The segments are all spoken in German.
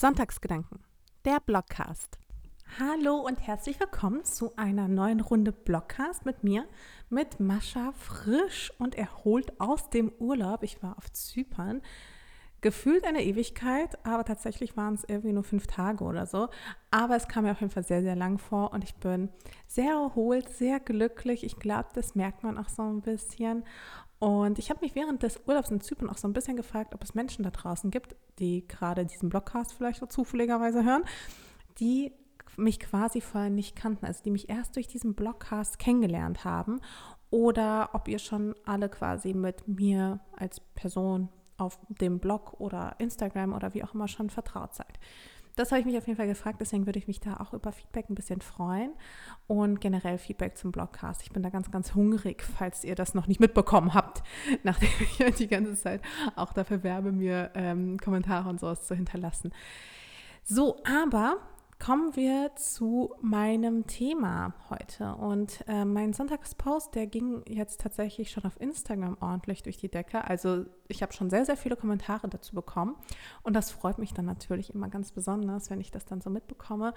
Sonntagsgedanken, der Blogcast. Hallo und herzlich willkommen zu einer neuen Runde Blogcast mit mir, mit Mascha frisch und erholt aus dem Urlaub. Ich war auf Zypern. Gefühlt eine Ewigkeit, aber tatsächlich waren es irgendwie nur fünf Tage oder so. Aber es kam mir auf jeden Fall sehr, sehr lang vor und ich bin sehr erholt, sehr glücklich. Ich glaube, das merkt man auch so ein bisschen. Und ich habe mich während des Urlaubs in Zypern auch so ein bisschen gefragt, ob es Menschen da draußen gibt, die gerade diesen Blogcast vielleicht so zufälligerweise hören, die mich quasi vorher nicht kannten, also die mich erst durch diesen Blogcast kennengelernt haben oder ob ihr schon alle quasi mit mir als Person auf dem Blog oder Instagram oder wie auch immer schon vertraut seid. Das habe ich mich auf jeden Fall gefragt, deswegen würde ich mich da auch über Feedback ein bisschen freuen und generell Feedback zum Blogcast. Ich bin da ganz, ganz hungrig, falls ihr das noch nicht mitbekommen habt, nachdem ich die ganze Zeit auch dafür werbe, mir ähm, Kommentare und sowas zu hinterlassen. So, aber kommen wir zu meinem Thema heute. Und äh, mein Sonntagspost, der ging jetzt tatsächlich schon auf Instagram ordentlich durch die Decke. Also ich habe schon sehr, sehr viele Kommentare dazu bekommen. Und das freut mich dann natürlich immer ganz besonders, wenn ich das dann so mitbekomme.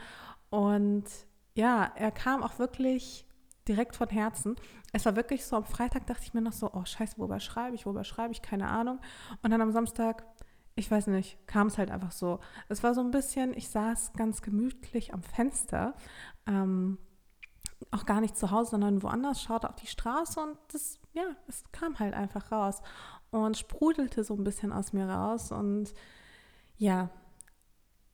Und ja, er kam auch wirklich direkt von Herzen. Es war wirklich so, am Freitag dachte ich mir noch so, oh scheiße, worüber schreibe ich, worüber schreibe ich, keine Ahnung. Und dann am Samstag ich weiß nicht, kam es halt einfach so. Es war so ein bisschen, ich saß ganz gemütlich am Fenster, ähm, auch gar nicht zu Hause, sondern woanders, schaute auf die Straße und das, ja, es kam halt einfach raus und sprudelte so ein bisschen aus mir raus und ja,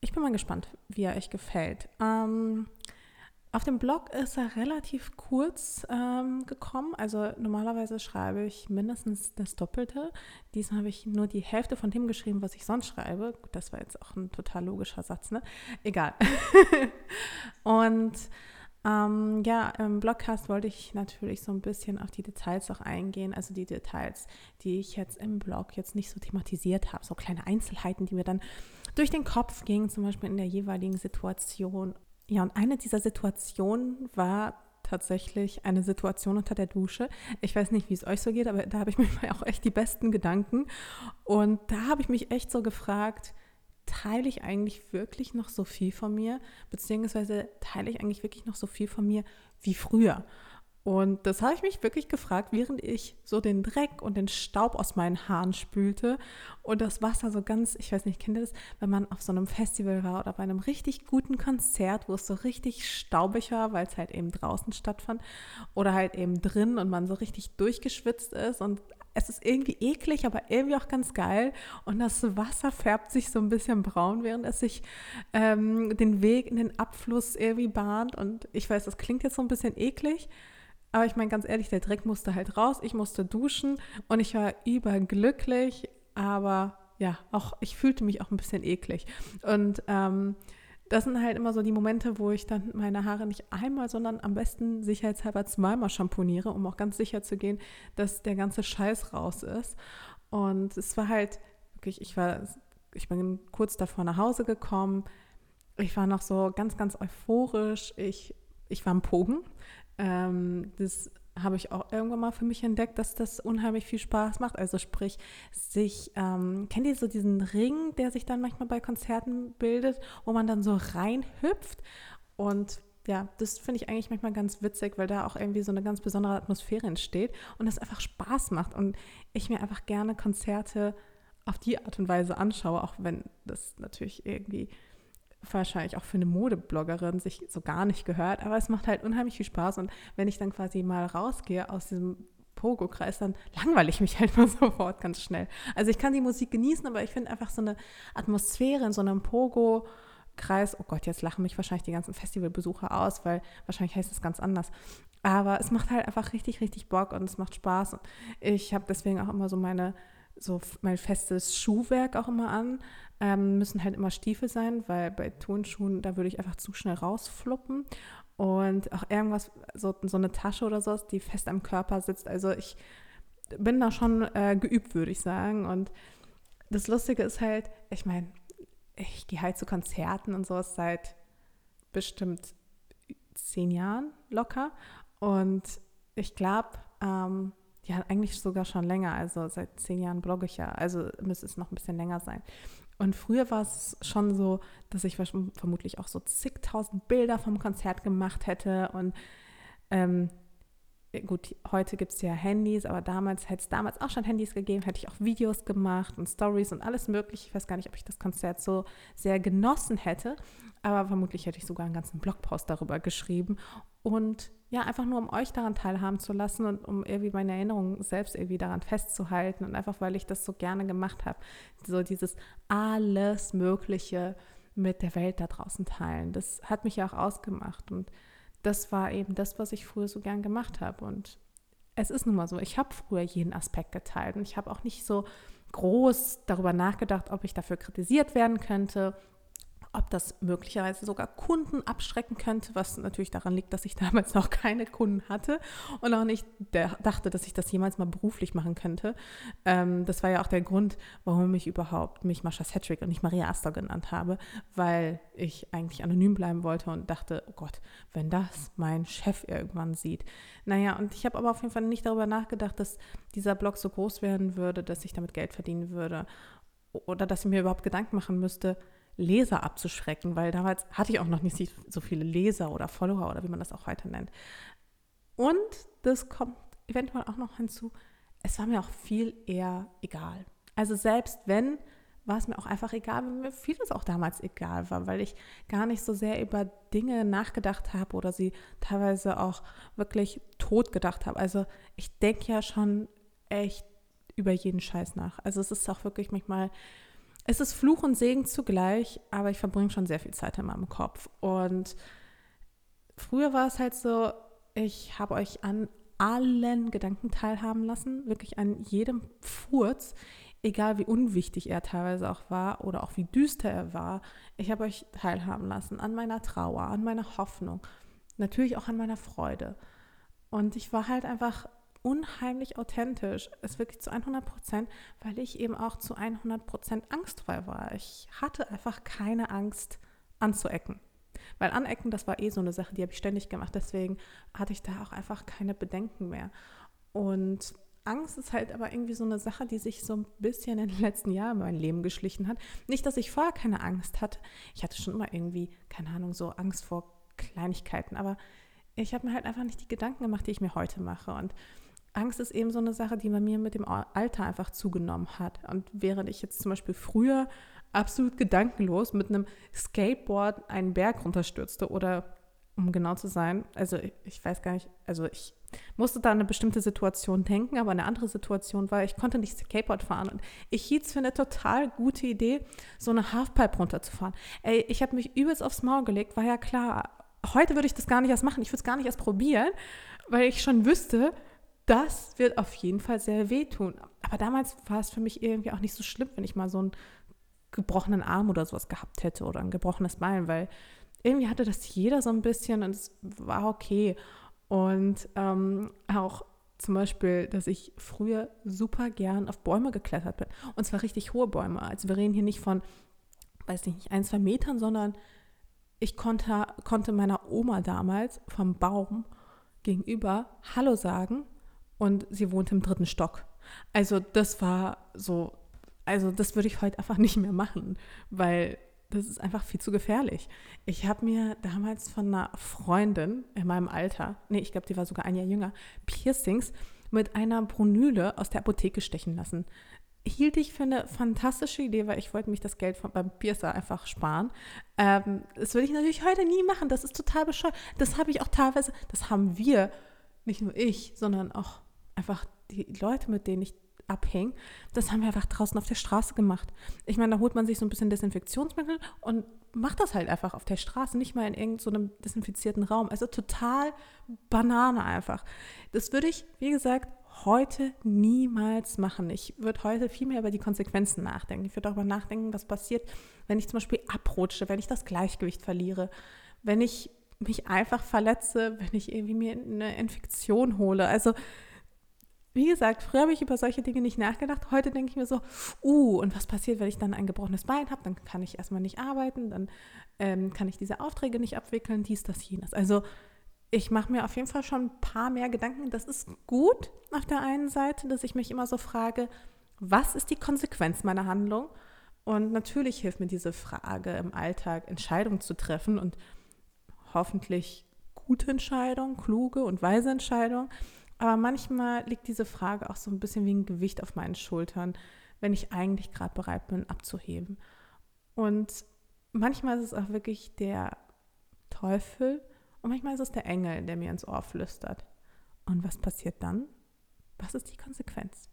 ich bin mal gespannt, wie er euch gefällt. Ähm, auf dem Blog ist er relativ kurz ähm, gekommen. Also normalerweise schreibe ich mindestens das Doppelte. Diesmal habe ich nur die Hälfte von dem geschrieben, was ich sonst schreibe. Das war jetzt auch ein total logischer Satz, ne? Egal. Und ähm, ja, im Blogcast wollte ich natürlich so ein bisschen auf die Details auch eingehen, also die Details, die ich jetzt im Blog jetzt nicht so thematisiert habe, so kleine Einzelheiten, die mir dann durch den Kopf gingen, zum Beispiel in der jeweiligen Situation ja, und eine dieser Situationen war tatsächlich eine Situation unter der Dusche. Ich weiß nicht, wie es euch so geht, aber da habe ich mir auch echt die besten Gedanken. Und da habe ich mich echt so gefragt, teile ich eigentlich wirklich noch so viel von mir, beziehungsweise teile ich eigentlich wirklich noch so viel von mir wie früher? Und das habe ich mich wirklich gefragt, während ich so den Dreck und den Staub aus meinen Haaren spülte und das Wasser so ganz, ich weiß nicht, kennt ihr das, wenn man auf so einem Festival war oder bei einem richtig guten Konzert, wo es so richtig staubig war, weil es halt eben draußen stattfand oder halt eben drin und man so richtig durchgeschwitzt ist und es ist irgendwie eklig, aber irgendwie auch ganz geil. Und das Wasser färbt sich so ein bisschen braun, während es sich ähm, den Weg in den Abfluss irgendwie bahnt. Und ich weiß, das klingt jetzt so ein bisschen eklig, aber ich meine ganz ehrlich, der Dreck musste halt raus. Ich musste duschen und ich war überglücklich. Aber ja, auch ich fühlte mich auch ein bisschen eklig. Und ähm, das sind halt immer so die Momente, wo ich dann meine Haare nicht einmal, sondern am besten sicherheitshalber zweimal schamponiere, um auch ganz sicher zu gehen, dass der ganze Scheiß raus ist. Und es war halt wirklich, ich war, ich bin kurz davor nach Hause gekommen. Ich war noch so ganz, ganz euphorisch. Ich, ich war am Pogen. Ähm, das habe ich auch irgendwann mal für mich entdeckt, dass das unheimlich viel Spaß macht. Also sprich, sich, ähm, kennt ihr so diesen Ring, der sich dann manchmal bei Konzerten bildet, wo man dann so reinhüpft und ja, das finde ich eigentlich manchmal ganz witzig, weil da auch irgendwie so eine ganz besondere Atmosphäre entsteht und das einfach Spaß macht und ich mir einfach gerne Konzerte auf die Art und Weise anschaue, auch wenn das natürlich irgendwie wahrscheinlich auch für eine Modebloggerin sich so gar nicht gehört, aber es macht halt unheimlich viel Spaß und wenn ich dann quasi mal rausgehe aus diesem Pogo-Kreis, dann langweile ich mich halt mal sofort ganz schnell. Also ich kann die Musik genießen, aber ich finde einfach so eine Atmosphäre in so einem Pogo Kreis, oh Gott, jetzt lachen mich wahrscheinlich die ganzen Festivalbesucher aus, weil wahrscheinlich heißt es ganz anders. Aber es macht halt einfach richtig, richtig Bock und es macht Spaß. Und ich habe deswegen auch immer so meine, so mein festes Schuhwerk auch immer an. Ähm, müssen halt immer Stiefel sein, weil bei Turnschuhen, da würde ich einfach zu schnell rausfluppen. Und auch irgendwas, so, so eine Tasche oder so, die fest am Körper sitzt. Also ich bin da schon äh, geübt, würde ich sagen. Und das Lustige ist halt, ich meine, ich gehe halt zu Konzerten und sowas seit bestimmt zehn Jahren locker. Und ich glaube, ähm, ja, eigentlich sogar schon länger. Also seit zehn Jahren blogge ich ja. Also müsste es noch ein bisschen länger sein. Und früher war es schon so, dass ich vermutlich auch so zigtausend Bilder vom Konzert gemacht hätte. Und ähm, gut, heute gibt es ja Handys, aber damals hätte es damals auch schon Handys gegeben, hätte ich auch Videos gemacht und Stories und alles mögliche. Ich weiß gar nicht, ob ich das Konzert so sehr genossen hätte, aber vermutlich hätte ich sogar einen ganzen Blogpost darüber geschrieben. Und ja, einfach nur um euch daran teilhaben zu lassen und um irgendwie meine Erinnerungen selbst irgendwie daran festzuhalten und einfach, weil ich das so gerne gemacht habe. So dieses alles Mögliche mit der Welt da draußen teilen. Das hat mich ja auch ausgemacht und das war eben das, was ich früher so gern gemacht habe. Und es ist nun mal so, ich habe früher jeden Aspekt geteilt und ich habe auch nicht so groß darüber nachgedacht, ob ich dafür kritisiert werden könnte ob das möglicherweise sogar Kunden abschrecken könnte, was natürlich daran liegt, dass ich damals noch keine Kunden hatte und auch nicht dachte, dass ich das jemals mal beruflich machen könnte. Ähm, das war ja auch der Grund, warum ich überhaupt mich Mascha Cedric und nicht Maria Astor genannt habe, weil ich eigentlich anonym bleiben wollte und dachte, oh Gott, wenn das mein Chef irgendwann sieht. Naja, und ich habe aber auf jeden Fall nicht darüber nachgedacht, dass dieser Blog so groß werden würde, dass ich damit Geld verdienen würde oder dass ich mir überhaupt Gedanken machen müsste, Leser abzuschrecken, weil damals hatte ich auch noch nicht so viele Leser oder Follower oder wie man das auch heute nennt. Und das kommt eventuell auch noch hinzu, es war mir auch viel eher egal. Also selbst wenn, war es mir auch einfach egal, wenn mir vieles auch damals egal war, weil ich gar nicht so sehr über Dinge nachgedacht habe oder sie teilweise auch wirklich tot gedacht habe. Also ich denke ja schon echt über jeden Scheiß nach. Also es ist auch wirklich manchmal es ist Fluch und Segen zugleich, aber ich verbringe schon sehr viel Zeit in meinem Kopf. Und früher war es halt so, ich habe euch an allen Gedanken teilhaben lassen, wirklich an jedem Furz, egal wie unwichtig er teilweise auch war oder auch wie düster er war. Ich habe euch teilhaben lassen an meiner Trauer, an meiner Hoffnung, natürlich auch an meiner Freude. Und ich war halt einfach unheimlich authentisch, ist wirklich zu 100 Prozent, weil ich eben auch zu 100 Prozent angstfrei war. Ich hatte einfach keine Angst anzuecken. Weil anecken, das war eh so eine Sache, die habe ich ständig gemacht. Deswegen hatte ich da auch einfach keine Bedenken mehr. Und Angst ist halt aber irgendwie so eine Sache, die sich so ein bisschen in den letzten Jahren in mein Leben geschlichen hat. Nicht, dass ich vorher keine Angst hatte. Ich hatte schon immer irgendwie, keine Ahnung, so Angst vor Kleinigkeiten. Aber ich habe mir halt einfach nicht die Gedanken gemacht, die ich mir heute mache. Und Angst ist eben so eine Sache, die bei mir mit dem Alter einfach zugenommen hat. Und während ich jetzt zum Beispiel früher absolut gedankenlos mit einem Skateboard einen Berg runterstürzte oder um genau zu sein, also ich, weiß gar nicht, also ich musste da eine bestimmte Situation denken, aber eine andere Situation war, ich konnte nicht Skateboard fahren und ich hielt es für eine total gute Idee, so eine Halfpipe runterzufahren. Ey, ich habe mich übelst aufs Maul gelegt, war ja klar, heute würde ich das gar nicht erst machen, ich würde es gar nicht erst probieren, weil ich schon wüsste, das wird auf jeden Fall sehr wehtun. Aber damals war es für mich irgendwie auch nicht so schlimm, wenn ich mal so einen gebrochenen Arm oder sowas gehabt hätte oder ein gebrochenes Bein, weil irgendwie hatte das jeder so ein bisschen und es war okay. Und ähm, auch zum Beispiel, dass ich früher super gern auf Bäume geklettert bin. Und zwar richtig hohe Bäume. Also wir reden hier nicht von, weiß nicht, ein, zwei Metern, sondern ich konnte, konnte meiner Oma damals vom Baum gegenüber Hallo sagen und sie wohnt im dritten Stock. Also das war so, also das würde ich heute einfach nicht mehr machen, weil das ist einfach viel zu gefährlich. Ich habe mir damals von einer Freundin in meinem Alter, nee, ich glaube, die war sogar ein Jahr jünger, Piercings mit einer Brunyle aus der Apotheke stechen lassen. Hielt ich für eine fantastische Idee, weil ich wollte mich das Geld von, beim Piercer einfach sparen. Ähm, das würde ich natürlich heute nie machen. Das ist total bescheuert. Das habe ich auch teilweise, das haben wir, nicht nur ich, sondern auch einfach die Leute, mit denen ich abhänge, das haben wir einfach draußen auf der Straße gemacht. Ich meine, da holt man sich so ein bisschen Desinfektionsmittel und macht das halt einfach auf der Straße, nicht mal in irgendeinem so desinfizierten Raum. Also total Banane einfach. Das würde ich, wie gesagt, heute niemals machen. Ich würde heute viel mehr über die Konsequenzen nachdenken. Ich würde darüber nachdenken, was passiert, wenn ich zum Beispiel abrutsche, wenn ich das Gleichgewicht verliere, wenn ich mich einfach verletze, wenn ich irgendwie mir eine Infektion hole. Also wie gesagt, früher habe ich über solche Dinge nicht nachgedacht. Heute denke ich mir so, uh, und was passiert, wenn ich dann ein gebrochenes Bein habe? Dann kann ich erstmal nicht arbeiten, dann ähm, kann ich diese Aufträge nicht abwickeln, dies, das, jenes. Also ich mache mir auf jeden Fall schon ein paar mehr Gedanken. Das ist gut auf der einen Seite, dass ich mich immer so frage, was ist die Konsequenz meiner Handlung? Und natürlich hilft mir diese Frage im Alltag, Entscheidungen zu treffen und hoffentlich gute Entscheidungen, kluge und weise Entscheidungen. Aber manchmal liegt diese Frage auch so ein bisschen wie ein Gewicht auf meinen Schultern, wenn ich eigentlich gerade bereit bin, abzuheben. Und manchmal ist es auch wirklich der Teufel und manchmal ist es der Engel, der mir ins Ohr flüstert. Und was passiert dann? Was ist die Konsequenz?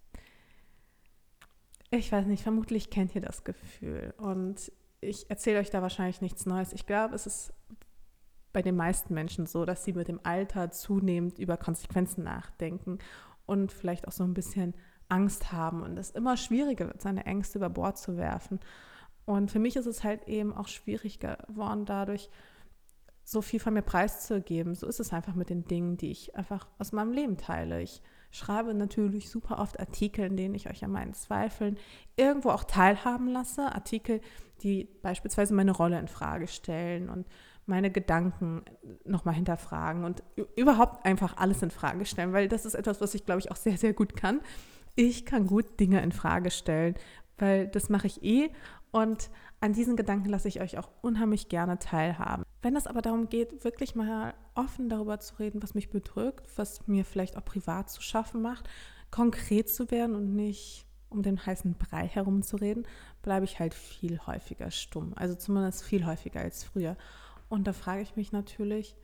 Ich weiß nicht, vermutlich kennt ihr das Gefühl. Und ich erzähle euch da wahrscheinlich nichts Neues. Ich glaube, es ist bei den meisten Menschen so, dass sie mit dem Alter zunehmend über Konsequenzen nachdenken und vielleicht auch so ein bisschen Angst haben und es immer schwieriger wird, seine Ängste über Bord zu werfen. Und für mich ist es halt eben auch schwierig geworden, dadurch so viel von mir preiszugeben. So ist es einfach mit den Dingen, die ich einfach aus meinem Leben teile. Ich schreibe natürlich super oft Artikel, in denen ich euch an meinen Zweifeln irgendwo auch teilhaben lasse. Artikel, die beispielsweise meine Rolle in Frage stellen und meine Gedanken nochmal hinterfragen und überhaupt einfach alles in Frage stellen, weil das ist etwas, was ich glaube ich auch sehr, sehr gut kann. Ich kann gut Dinge in Frage stellen, weil das mache ich eh und an diesen Gedanken lasse ich euch auch unheimlich gerne teilhaben. Wenn es aber darum geht, wirklich mal offen darüber zu reden, was mich bedrückt, was mir vielleicht auch privat zu schaffen macht, konkret zu werden und nicht um den heißen Brei herumzureden, bleibe ich halt viel häufiger stumm. Also zumindest viel häufiger als früher. Und da frage ich mich natürlich,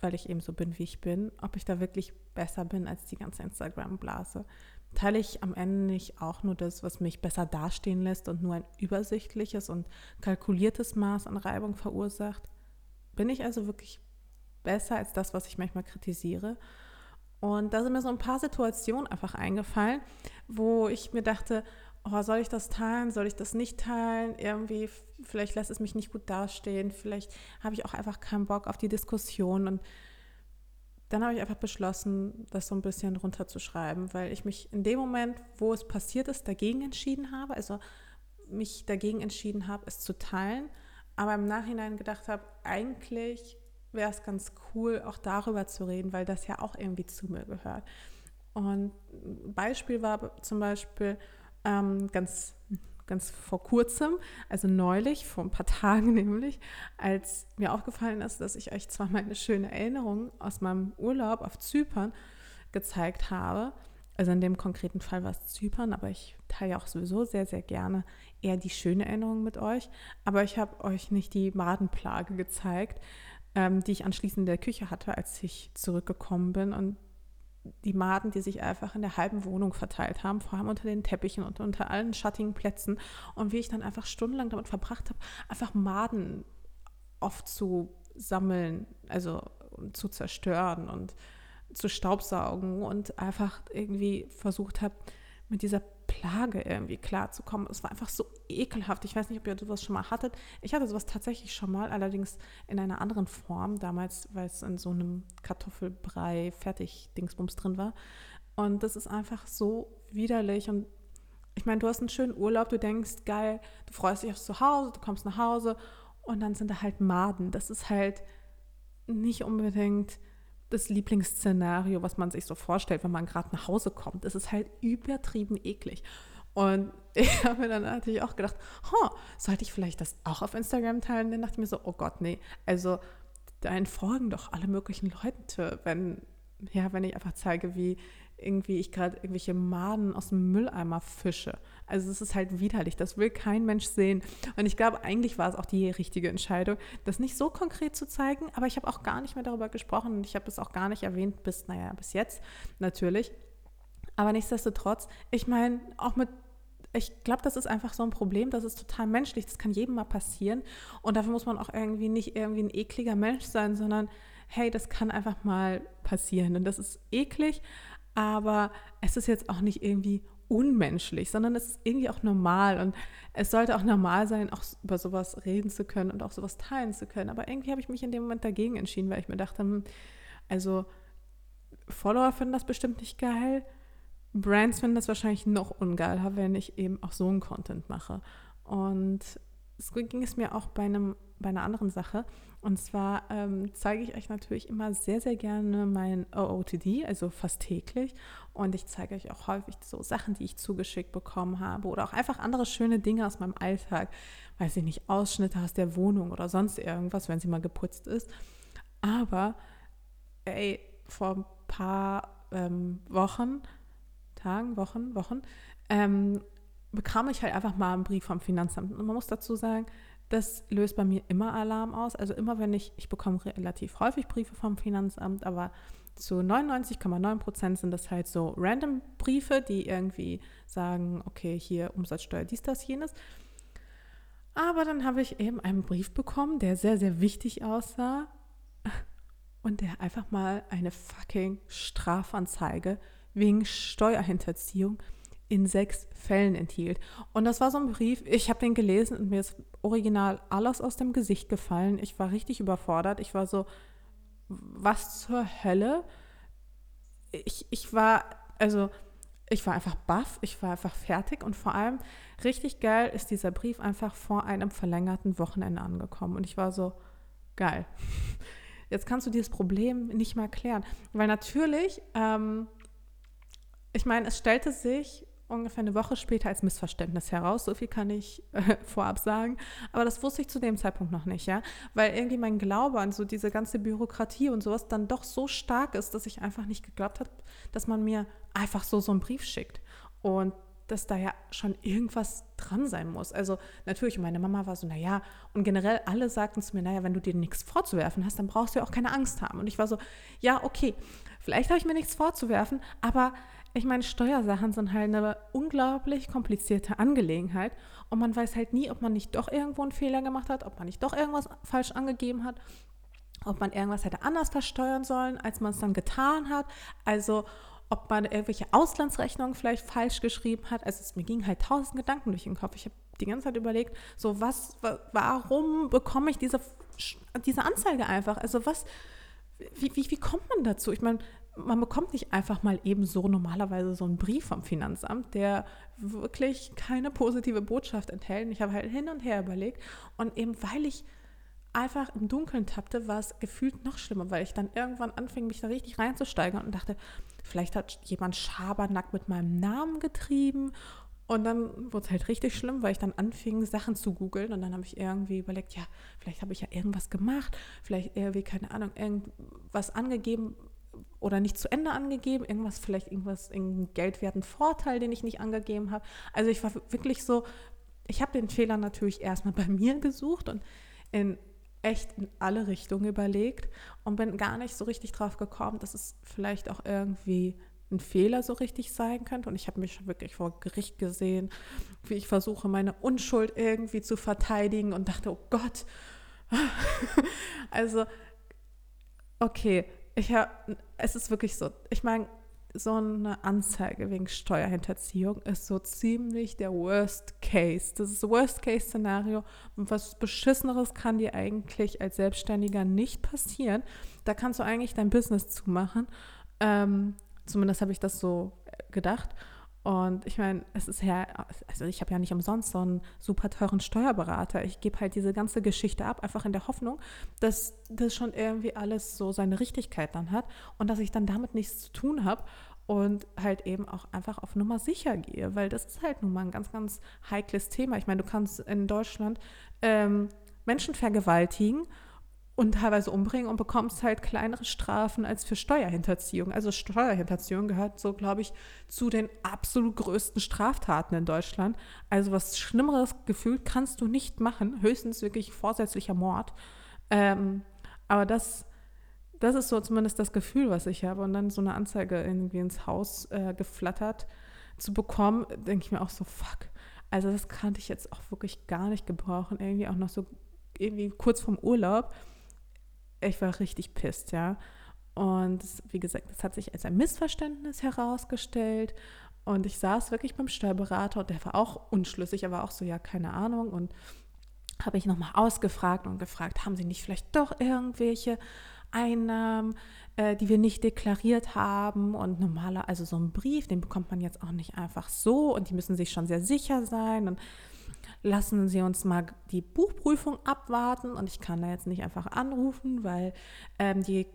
weil ich eben so bin, wie ich bin, ob ich da wirklich besser bin als die ganze Instagram-Blase. Teile ich am Ende nicht auch nur das, was mich besser dastehen lässt und nur ein übersichtliches und kalkuliertes Maß an Reibung verursacht? Bin ich also wirklich besser als das, was ich manchmal kritisiere? Und da sind mir so ein paar Situationen einfach eingefallen, wo ich mir dachte, oh, soll ich das teilen, soll ich das nicht teilen? Irgendwie, vielleicht lässt es mich nicht gut dastehen, vielleicht habe ich auch einfach keinen Bock auf die Diskussion. Und dann habe ich einfach beschlossen, das so ein bisschen runterzuschreiben, weil ich mich in dem Moment, wo es passiert ist, dagegen entschieden habe, also mich dagegen entschieden habe, es zu teilen, aber im Nachhinein gedacht habe, eigentlich wäre es ganz cool, auch darüber zu reden, weil das ja auch irgendwie zu mir gehört. Und ein Beispiel war zum Beispiel, ähm, ganz, ganz vor kurzem, also neulich, vor ein paar Tagen nämlich, als mir aufgefallen ist, dass ich euch zwar meine schöne Erinnerung aus meinem Urlaub auf Zypern gezeigt habe, also in dem konkreten Fall war es Zypern, aber ich teile auch sowieso sehr, sehr gerne eher die schöne Erinnerung mit euch. Aber ich habe euch nicht die Madenplage gezeigt, ähm, die ich anschließend in der Küche hatte, als ich zurückgekommen bin und die Maden, die sich einfach in der halben Wohnung verteilt haben, vor allem unter den Teppichen und unter allen schattigen Plätzen. Und wie ich dann einfach stundenlang damit verbracht habe, einfach Maden oft zu sammeln, also zu zerstören und zu staubsaugen und einfach irgendwie versucht habe, mit dieser Plage irgendwie klarzukommen. Es war einfach so ekelhaft. Ich weiß nicht, ob ihr sowas schon mal hattet. Ich hatte sowas tatsächlich schon mal, allerdings in einer anderen Form. Damals, weil es in so einem Kartoffelbrei fertig Dingsbums drin war. Und das ist einfach so widerlich. Und ich meine, du hast einen schönen Urlaub, du denkst, geil, du freust dich aufs Zuhause, du kommst nach Hause und dann sind da halt Maden. Das ist halt nicht unbedingt das Lieblingsszenario, was man sich so vorstellt, wenn man gerade nach Hause kommt. Es ist halt übertrieben eklig. Und ich habe mir dann natürlich auch gedacht, huh, sollte ich vielleicht das auch auf Instagram teilen? Dann dachte ich mir so, oh Gott, nee. Also da folgen doch alle möglichen Leute, wenn, ja, wenn ich einfach zeige, wie irgendwie ich gerade irgendwelche Maden aus dem Mülleimer fische. Also es ist halt widerlich, das will kein Mensch sehen. Und ich glaube, eigentlich war es auch die richtige Entscheidung, das nicht so konkret zu zeigen, aber ich habe auch gar nicht mehr darüber gesprochen und ich habe es auch gar nicht erwähnt bis, naja, bis jetzt natürlich. Aber nichtsdestotrotz, ich meine, auch mit ich glaube, das ist einfach so ein Problem, das ist total menschlich, das kann jedem mal passieren und dafür muss man auch irgendwie nicht irgendwie ein ekliger Mensch sein, sondern hey, das kann einfach mal passieren und das ist eklig, aber es ist jetzt auch nicht irgendwie unmenschlich, sondern es ist irgendwie auch normal und es sollte auch normal sein, auch über sowas reden zu können und auch sowas teilen zu können. Aber irgendwie habe ich mich in dem Moment dagegen entschieden, weil ich mir dachte, hm, also Follower finden das bestimmt nicht geil, Brands finden das wahrscheinlich noch ungeiler, wenn ich eben auch so einen Content mache. Und so ging es mir auch bei, einem, bei einer anderen Sache. Und zwar ähm, zeige ich euch natürlich immer sehr, sehr gerne mein OOTD, also fast täglich. Und ich zeige euch auch häufig so Sachen, die ich zugeschickt bekommen habe oder auch einfach andere schöne Dinge aus meinem Alltag. Weiß ich nicht, Ausschnitte aus der Wohnung oder sonst irgendwas, wenn sie mal geputzt ist. Aber, ey, vor ein paar ähm, Wochen, Tagen, Wochen, Wochen, ähm, bekam ich halt einfach mal einen Brief vom Finanzamt. Und man muss dazu sagen, das löst bei mir immer Alarm aus. Also immer wenn ich, ich bekomme relativ häufig Briefe vom Finanzamt, aber zu 99,9 Prozent sind das halt so random Briefe, die irgendwie sagen, okay, hier Umsatzsteuer, dies, das, jenes. Aber dann habe ich eben einen Brief bekommen, der sehr, sehr wichtig aussah und der einfach mal eine fucking Strafanzeige wegen Steuerhinterziehung in sechs Fällen enthielt. Und das war so ein Brief, ich habe den gelesen und mir ist original alles aus dem Gesicht gefallen. Ich war richtig überfordert. Ich war so, was zur Hölle? Ich, ich war, also ich war einfach baff, ich war einfach fertig und vor allem richtig geil ist dieser Brief einfach vor einem verlängerten Wochenende angekommen. Und ich war so, geil. Jetzt kannst du dieses Problem nicht mehr klären. Weil natürlich, ähm, ich meine, es stellte sich ungefähr eine Woche später als Missverständnis heraus. So viel kann ich äh, vorab sagen. Aber das wusste ich zu dem Zeitpunkt noch nicht, ja. Weil irgendwie mein Glaube an so diese ganze Bürokratie und sowas dann doch so stark ist, dass ich einfach nicht geglaubt habe, dass man mir einfach so so einen Brief schickt. Und dass da ja schon irgendwas dran sein muss. Also natürlich, meine Mama war so, naja, und generell alle sagten zu mir, naja, wenn du dir nichts vorzuwerfen hast, dann brauchst du ja auch keine Angst haben. Und ich war so, ja, okay, vielleicht habe ich mir nichts vorzuwerfen, aber ich meine, Steuersachen sind halt eine unglaublich komplizierte Angelegenheit und man weiß halt nie, ob man nicht doch irgendwo einen Fehler gemacht hat, ob man nicht doch irgendwas falsch angegeben hat, ob man irgendwas hätte anders versteuern sollen, als man es dann getan hat. Also ob man irgendwelche Auslandsrechnungen vielleicht falsch geschrieben hat. Also es, mir gingen halt tausend Gedanken durch den Kopf. Ich habe die ganze Zeit überlegt, so was, warum bekomme ich diese, diese Anzeige einfach? Also was, wie, wie, wie kommt man dazu? Ich meine, man bekommt nicht einfach mal eben so normalerweise so einen Brief vom Finanzamt, der wirklich keine positive Botschaft enthält. Ich habe halt hin und her überlegt und eben weil ich einfach im Dunkeln tappte, war es gefühlt noch schlimmer, weil ich dann irgendwann anfing, mich da richtig reinzusteigern und dachte, vielleicht hat jemand Schabernack mit meinem Namen getrieben und dann wurde es halt richtig schlimm, weil ich dann anfing, Sachen zu googeln. Und dann habe ich irgendwie überlegt, ja, vielleicht habe ich ja irgendwas gemacht, vielleicht irgendwie, keine Ahnung, irgendwas angegeben, oder nicht zu Ende angegeben, irgendwas, vielleicht irgendwas, irgendeinen geldwerten Vorteil, den ich nicht angegeben habe. Also ich war wirklich so, ich habe den Fehler natürlich erstmal bei mir gesucht und in echt in alle Richtungen überlegt und bin gar nicht so richtig drauf gekommen, dass es vielleicht auch irgendwie ein Fehler so richtig sein könnte. Und ich habe mich schon wirklich vor Gericht gesehen, wie ich versuche, meine Unschuld irgendwie zu verteidigen und dachte, oh Gott. also, okay, ich habe, es ist wirklich so, ich meine, so eine Anzeige wegen Steuerhinterziehung ist so ziemlich der Worst Case. Das ist das Worst Case Szenario. Und was beschisseneres kann dir eigentlich als Selbstständiger nicht passieren. Da kannst du eigentlich dein Business zumachen. Ähm, zumindest habe ich das so gedacht. Und ich meine, es ist ja, also ich habe ja nicht umsonst so einen super teuren Steuerberater. Ich gebe halt diese ganze Geschichte ab, einfach in der Hoffnung, dass das schon irgendwie alles so seine Richtigkeit dann hat und dass ich dann damit nichts zu tun habe und halt eben auch einfach auf Nummer sicher gehe, weil das ist halt nun mal ein ganz, ganz heikles Thema. Ich meine, du kannst in Deutschland ähm, Menschen vergewaltigen und teilweise umbringen und bekommst halt kleinere Strafen als für Steuerhinterziehung. Also Steuerhinterziehung gehört so, glaube ich, zu den absolut größten Straftaten in Deutschland. Also was Schlimmeres gefühlt kannst du nicht machen, höchstens wirklich vorsätzlicher Mord. Ähm, aber das, das ist so zumindest das Gefühl, was ich habe. Und dann so eine Anzeige irgendwie ins Haus äh, geflattert zu bekommen, denke ich mir auch so, fuck. Also das kannte ich jetzt auch wirklich gar nicht gebrauchen. Irgendwie auch noch so irgendwie kurz vorm Urlaub ich war richtig pisst, ja. Und wie gesagt, das hat sich als ein Missverständnis herausgestellt. Und ich saß wirklich beim Steuerberater und der war auch unschlüssig, er war auch so, ja, keine Ahnung. Und habe ich nochmal ausgefragt und gefragt, haben Sie nicht vielleicht doch irgendwelche Einnahmen, äh, die wir nicht deklariert haben? Und normaler, also so ein Brief, den bekommt man jetzt auch nicht einfach so und die müssen sich schon sehr sicher sein. Und lassen Sie uns mal die Buchprüfung abwarten und ich kann da jetzt nicht einfach anrufen, weil ähm, je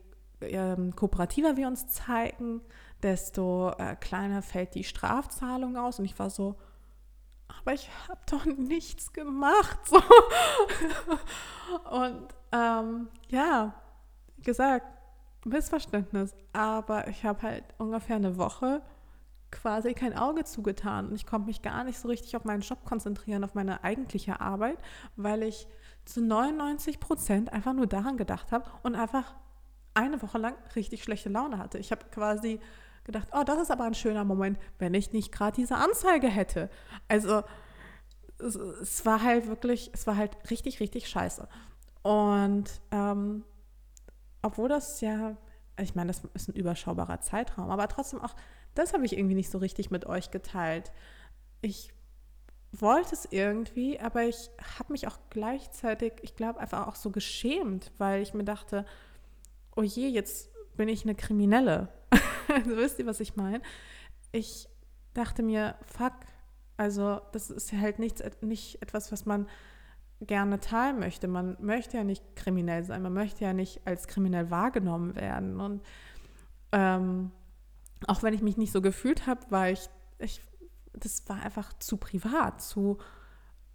ähm, kooperativer wir uns zeigen, desto äh, kleiner fällt die Strafzahlung aus. Und ich war so, aber ich habe doch nichts gemacht. So. Und ähm, ja, wie gesagt, Missverständnis. Aber ich habe halt ungefähr eine Woche quasi kein Auge zugetan und ich konnte mich gar nicht so richtig auf meinen Job konzentrieren, auf meine eigentliche Arbeit, weil ich zu 99 Prozent einfach nur daran gedacht habe und einfach eine Woche lang richtig schlechte Laune hatte. Ich habe quasi gedacht, oh, das ist aber ein schöner Moment, wenn ich nicht gerade diese Anzeige hätte. Also es, es, war halt wirklich, es war halt richtig, richtig scheiße. Und ähm, obwohl das ja, ich meine, das ist ein überschaubarer Zeitraum, aber trotzdem auch, das habe ich irgendwie nicht so richtig mit euch geteilt. Ich wollte es irgendwie, aber ich habe mich auch gleichzeitig, ich glaube, einfach auch so geschämt, weil ich mir dachte, oh je, jetzt bin ich eine Kriminelle. also wisst ihr, was ich meine? Ich dachte mir, fuck, also das ist halt nichts, nicht etwas, was man gerne teilen möchte. Man möchte ja nicht kriminell sein, man möchte ja nicht als kriminell wahrgenommen werden. Und ähm, auch wenn ich mich nicht so gefühlt habe, war ich, ich, das war einfach zu privat, zu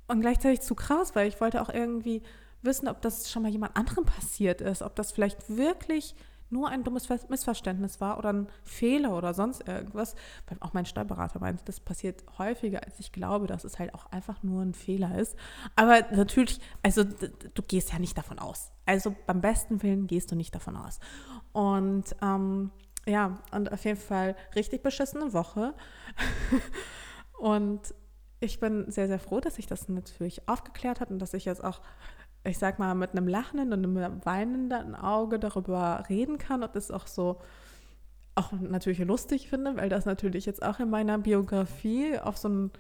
und gleichzeitig zu krass, weil ich wollte auch irgendwie wissen, ob das schon mal jemand anderem passiert ist, ob das vielleicht wirklich nur ein dummes Missverständnis war oder ein Fehler oder sonst irgendwas. Weil auch mein Steuerberater meinte, das passiert häufiger, als ich glaube, dass es halt auch einfach nur ein Fehler ist. Aber natürlich, also du gehst ja nicht davon aus. Also beim besten Willen gehst du nicht davon aus. Und ähm, ja, und auf jeden Fall richtig beschissene Woche. und ich bin sehr, sehr froh, dass ich das natürlich aufgeklärt habe und dass ich jetzt auch ich sag mal, mit einem lachenden und einem weinenden Auge darüber reden kann und das auch so auch natürlich lustig finde, weil das natürlich jetzt auch in meiner Biografie auf so ein,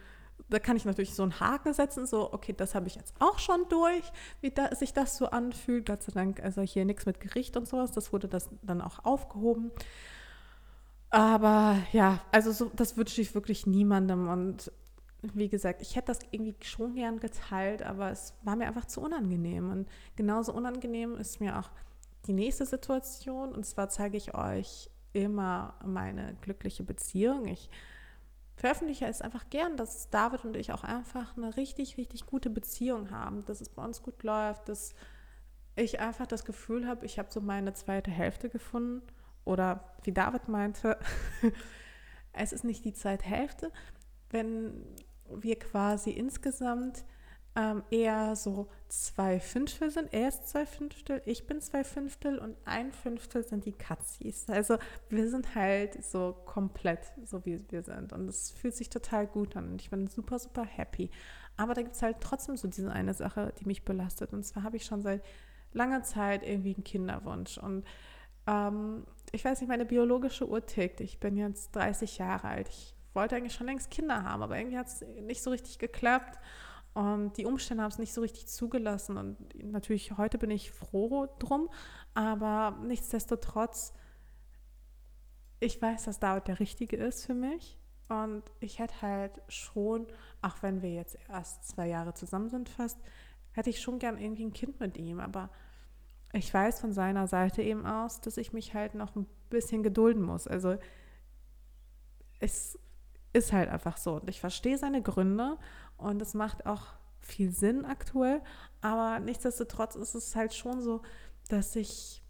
da kann ich natürlich so einen Haken setzen, so, okay, das habe ich jetzt auch schon durch, wie da, sich das so anfühlt. Gott sei Dank, also hier nichts mit Gericht und sowas, das wurde das dann auch aufgehoben. Aber ja, also so, das wünsche ich wirklich niemandem und wie gesagt, ich hätte das irgendwie schon gern geteilt, aber es war mir einfach zu unangenehm. Und genauso unangenehm ist mir auch die nächste Situation. Und zwar zeige ich euch immer meine glückliche Beziehung. Ich veröffentliche es einfach gern, dass David und ich auch einfach eine richtig, richtig gute Beziehung haben, dass es bei uns gut läuft, dass ich einfach das Gefühl habe, ich habe so meine zweite Hälfte gefunden. Oder wie David meinte, es ist nicht die zweite Hälfte. Wenn wir quasi insgesamt ähm, eher so zwei Fünftel sind. Er ist zwei Fünftel, ich bin zwei Fünftel und ein Fünftel sind die Katzis. Also wir sind halt so komplett so, wie wir sind. Und es fühlt sich total gut an und ich bin super, super happy. Aber da gibt es halt trotzdem so diese eine Sache, die mich belastet. Und zwar habe ich schon seit langer Zeit irgendwie einen Kinderwunsch. Und ähm, ich weiß nicht, meine biologische Uhr tickt. Ich bin jetzt 30 Jahre alt. Ich wollte eigentlich schon längst Kinder haben, aber irgendwie hat es nicht so richtig geklappt. Und die Umstände haben es nicht so richtig zugelassen. Und natürlich, heute bin ich froh drum, aber nichtsdestotrotz, ich weiß, dass David der Richtige ist für mich. Und ich hätte halt schon, auch wenn wir jetzt erst zwei Jahre zusammen sind fast, hätte ich schon gern irgendwie ein Kind mit ihm. Aber ich weiß von seiner Seite eben aus, dass ich mich halt noch ein bisschen gedulden muss. Also es ist halt einfach so. Und ich verstehe seine Gründe und es macht auch viel Sinn aktuell. Aber nichtsdestotrotz ist es halt schon so, dass ich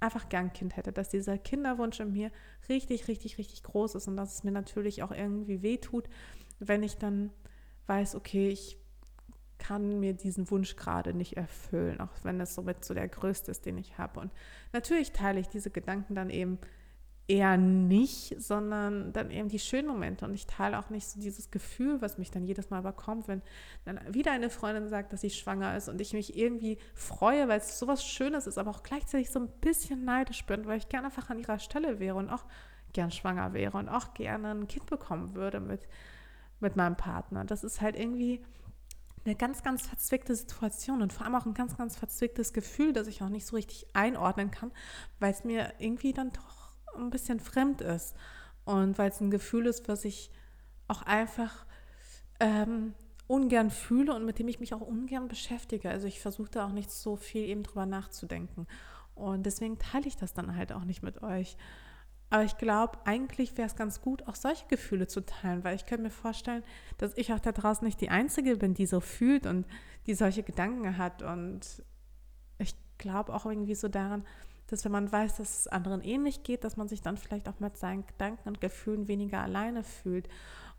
einfach gern ein Kind hätte, dass dieser Kinderwunsch in mir richtig, richtig, richtig groß ist und dass es mir natürlich auch irgendwie wehtut, wenn ich dann weiß, okay, ich kann mir diesen Wunsch gerade nicht erfüllen, auch wenn es somit so der größte ist, den ich habe. Und natürlich teile ich diese Gedanken dann eben eher nicht, sondern dann eben die schönen Momente. Und ich teile auch nicht so dieses Gefühl, was mich dann jedes Mal überkommt, wenn dann wieder eine Freundin sagt, dass sie schwanger ist und ich mich irgendwie freue, weil es so was Schönes ist, aber auch gleichzeitig so ein bisschen neidisch bin, weil ich gerne einfach an ihrer Stelle wäre und auch gern schwanger wäre und auch gerne ein Kind bekommen würde mit, mit meinem Partner. Das ist halt irgendwie eine ganz, ganz verzwickte Situation und vor allem auch ein ganz, ganz verzwicktes Gefühl, das ich auch nicht so richtig einordnen kann, weil es mir irgendwie dann doch ein bisschen fremd ist und weil es ein Gefühl ist, was ich auch einfach ähm, ungern fühle und mit dem ich mich auch ungern beschäftige. Also ich versuche da auch nicht so viel eben drüber nachzudenken. Und deswegen teile ich das dann halt auch nicht mit euch. Aber ich glaube, eigentlich wäre es ganz gut, auch solche Gefühle zu teilen, weil ich könnte mir vorstellen, dass ich auch da draußen nicht die Einzige bin, die so fühlt und die solche Gedanken hat. Und ich glaube auch irgendwie so daran, dass wenn man weiß, dass es anderen ähnlich geht, dass man sich dann vielleicht auch mit seinen Gedanken und Gefühlen weniger alleine fühlt.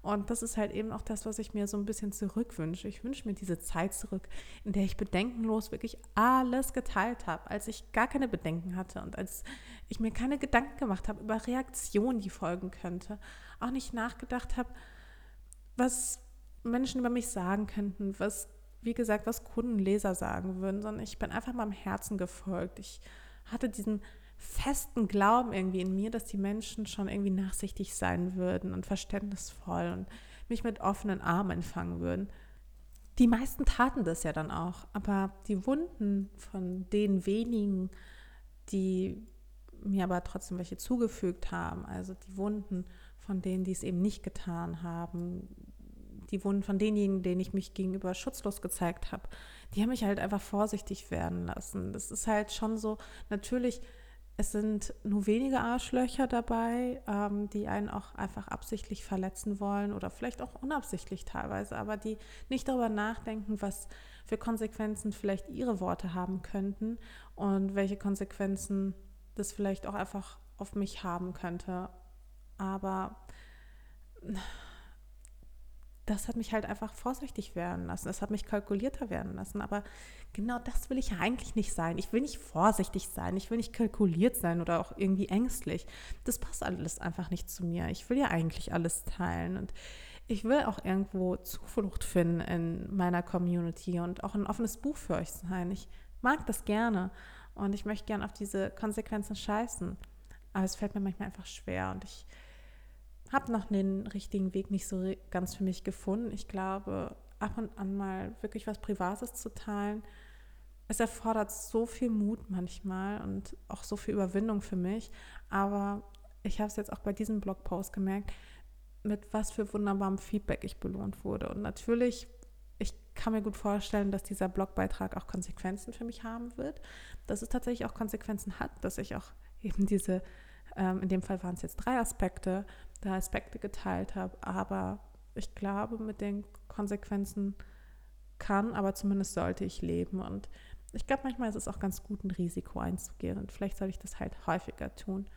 Und das ist halt eben auch das, was ich mir so ein bisschen zurückwünsche. Ich wünsche mir diese Zeit zurück, in der ich bedenkenlos wirklich alles geteilt habe, als ich gar keine Bedenken hatte und als ich mir keine Gedanken gemacht habe über Reaktionen, die folgen könnte. Auch nicht nachgedacht habe, was Menschen über mich sagen könnten, was, wie gesagt, was Kunden, Leser sagen würden, sondern ich bin einfach meinem Herzen gefolgt. Ich hatte diesen festen Glauben irgendwie in mir, dass die Menschen schon irgendwie nachsichtig sein würden und verständnisvoll und mich mit offenen Armen empfangen würden. Die meisten taten das ja dann auch, aber die Wunden von den wenigen, die mir aber trotzdem welche zugefügt haben, also die Wunden von denen, die es eben nicht getan haben, die Wunden von denjenigen, denen ich mich gegenüber schutzlos gezeigt habe, die haben mich halt einfach vorsichtig werden lassen. Das ist halt schon so, natürlich es sind nur wenige Arschlöcher dabei, ähm, die einen auch einfach absichtlich verletzen wollen oder vielleicht auch unabsichtlich teilweise, aber die nicht darüber nachdenken, was für Konsequenzen vielleicht ihre Worte haben könnten und welche Konsequenzen das vielleicht auch einfach auf mich haben könnte. Aber das hat mich halt einfach vorsichtig werden lassen. Das hat mich kalkulierter werden lassen. Aber genau das will ich ja eigentlich nicht sein. Ich will nicht vorsichtig sein. Ich will nicht kalkuliert sein oder auch irgendwie ängstlich. Das passt alles einfach nicht zu mir. Ich will ja eigentlich alles teilen. Und ich will auch irgendwo Zuflucht finden in meiner Community und auch ein offenes Buch für euch sein. Ich mag das gerne. Und ich möchte gerne auf diese Konsequenzen scheißen. Aber es fällt mir manchmal einfach schwer. Und ich habe noch den richtigen Weg nicht so ganz für mich gefunden. Ich glaube, ab und an mal wirklich was Privates zu teilen, es erfordert so viel Mut manchmal und auch so viel Überwindung für mich. Aber ich habe es jetzt auch bei diesem Blogpost gemerkt, mit was für wunderbarem Feedback ich belohnt wurde. Und natürlich, ich kann mir gut vorstellen, dass dieser Blogbeitrag auch Konsequenzen für mich haben wird. Dass es tatsächlich auch Konsequenzen hat, dass ich auch eben diese, ähm, in dem Fall waren es jetzt drei Aspekte, da Aspekte geteilt habe. Aber ich glaube, mit den Konsequenzen kann, aber zumindest sollte ich leben. Und ich glaube, manchmal ist es auch ganz gut, ein Risiko einzugehen. Und vielleicht soll ich das halt häufiger tun.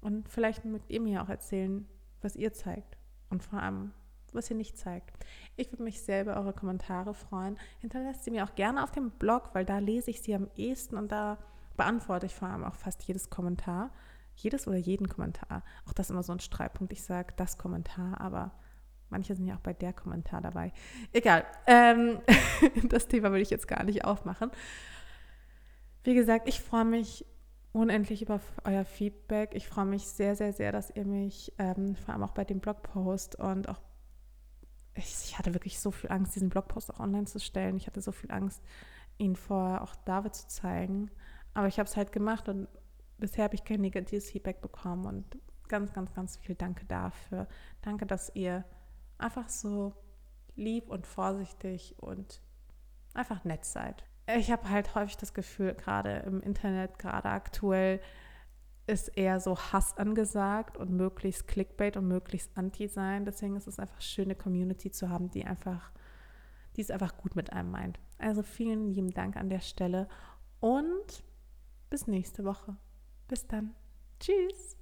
Und vielleicht mögt ihr mir auch erzählen, was ihr zeigt. Und vor allem, was ihr nicht zeigt. Ich würde mich sehr über eure Kommentare freuen. Hinterlasst sie mir auch gerne auf dem Blog, weil da lese ich sie am ehesten und da beantworte ich vor allem auch fast jedes Kommentar jedes oder jeden Kommentar. Auch das ist immer so ein Streitpunkt. Ich sage das Kommentar, aber manche sind ja auch bei der Kommentar dabei. Egal, ähm, das Thema will ich jetzt gar nicht aufmachen. Wie gesagt, ich freue mich unendlich über euer Feedback. Ich freue mich sehr, sehr, sehr, dass ihr mich ähm, vor allem auch bei dem Blogpost und auch ich, ich, hatte wirklich so viel Angst, diesen Blogpost auch online zu stellen. Ich hatte so viel Angst, ihn vorher auch David zu zeigen. Aber ich habe es halt gemacht und bisher habe ich kein negatives Feedback bekommen und ganz, ganz, ganz viel Danke dafür. Danke, dass ihr einfach so lieb und vorsichtig und einfach nett seid. Ich habe halt häufig das Gefühl, gerade im Internet, gerade aktuell, ist eher so Hass angesagt und möglichst Clickbait und möglichst Anti sein. Deswegen ist es einfach schön, eine Community zu haben, die einfach, die es einfach gut mit einem meint. Also vielen lieben Dank an der Stelle und bis nächste Woche. Bis dann. Tschüss.